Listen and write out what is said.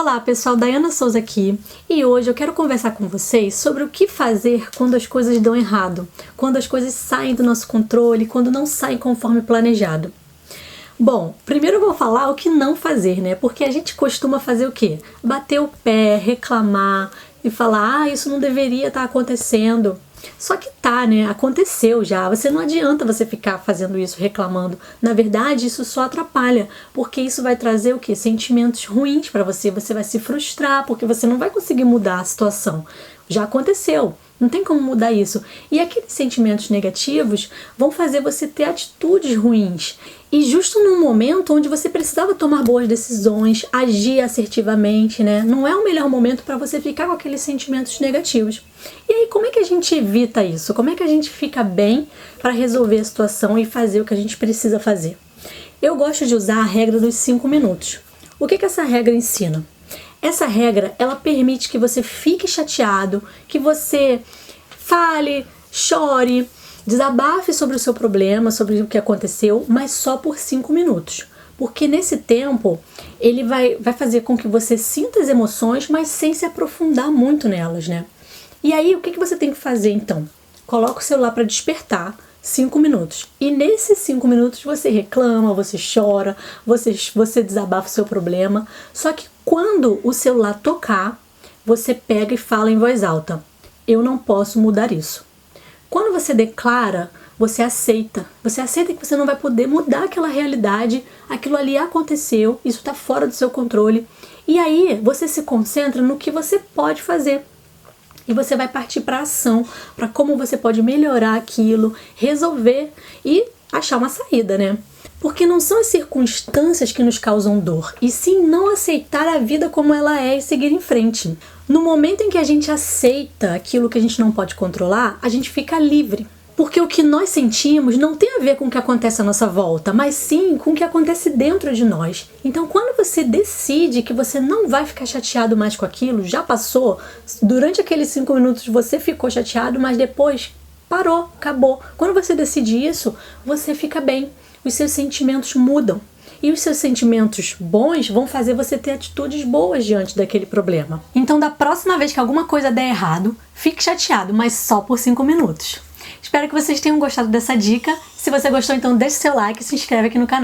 Olá pessoal, Dayana Souza aqui e hoje eu quero conversar com vocês sobre o que fazer quando as coisas dão errado, quando as coisas saem do nosso controle, quando não saem conforme planejado. Bom, primeiro eu vou falar o que não fazer, né? Porque a gente costuma fazer o quê? Bater o pé, reclamar e falar: ah, isso não deveria estar acontecendo. Só que tá, né? Aconteceu já. Você não adianta você ficar fazendo isso, reclamando. Na verdade, isso só atrapalha, porque isso vai trazer o que? Sentimentos ruins para você. Você vai se frustrar, porque você não vai conseguir mudar a situação. Já aconteceu. Não tem como mudar isso. E aqueles sentimentos negativos vão fazer você ter atitudes ruins. E justo num momento onde você precisava tomar boas decisões, agir assertivamente, né? Não é o melhor momento para você ficar com aqueles sentimentos negativos. E aí, como é que a gente evita isso? Como é que a gente fica bem para resolver a situação e fazer o que a gente precisa fazer? Eu gosto de usar a regra dos 5 minutos. O que, que essa regra ensina? Essa regra ela permite que você fique chateado, que você fale, chore, Desabafe sobre o seu problema, sobre o que aconteceu, mas só por 5 minutos. Porque nesse tempo ele vai, vai fazer com que você sinta as emoções, mas sem se aprofundar muito nelas, né? E aí, o que, que você tem que fazer então? Coloca o celular para despertar, 5 minutos. E nesses 5 minutos você reclama, você chora, você, você desabafa o seu problema. Só que quando o celular tocar, você pega e fala em voz alta: Eu não posso mudar isso. Quando você declara, você aceita. Você aceita que você não vai poder mudar aquela realidade, aquilo ali aconteceu, isso está fora do seu controle. E aí você se concentra no que você pode fazer. E você vai partir para ação, para como você pode melhorar aquilo, resolver e achar uma saída, né? Porque não são as circunstâncias que nos causam dor, e sim não aceitar a vida como ela é e seguir em frente. No momento em que a gente aceita aquilo que a gente não pode controlar, a gente fica livre. Porque o que nós sentimos não tem a ver com o que acontece à nossa volta, mas sim com o que acontece dentro de nós. Então, quando você decide que você não vai ficar chateado mais com aquilo, já passou, durante aqueles cinco minutos você ficou chateado, mas depois parou, acabou. Quando você decide isso, você fica bem os seus sentimentos mudam. E os seus sentimentos bons vão fazer você ter atitudes boas diante daquele problema. Então, da próxima vez que alguma coisa der errado, fique chateado, mas só por 5 minutos. Espero que vocês tenham gostado dessa dica. Se você gostou, então deixe seu like e se inscreve aqui no canal.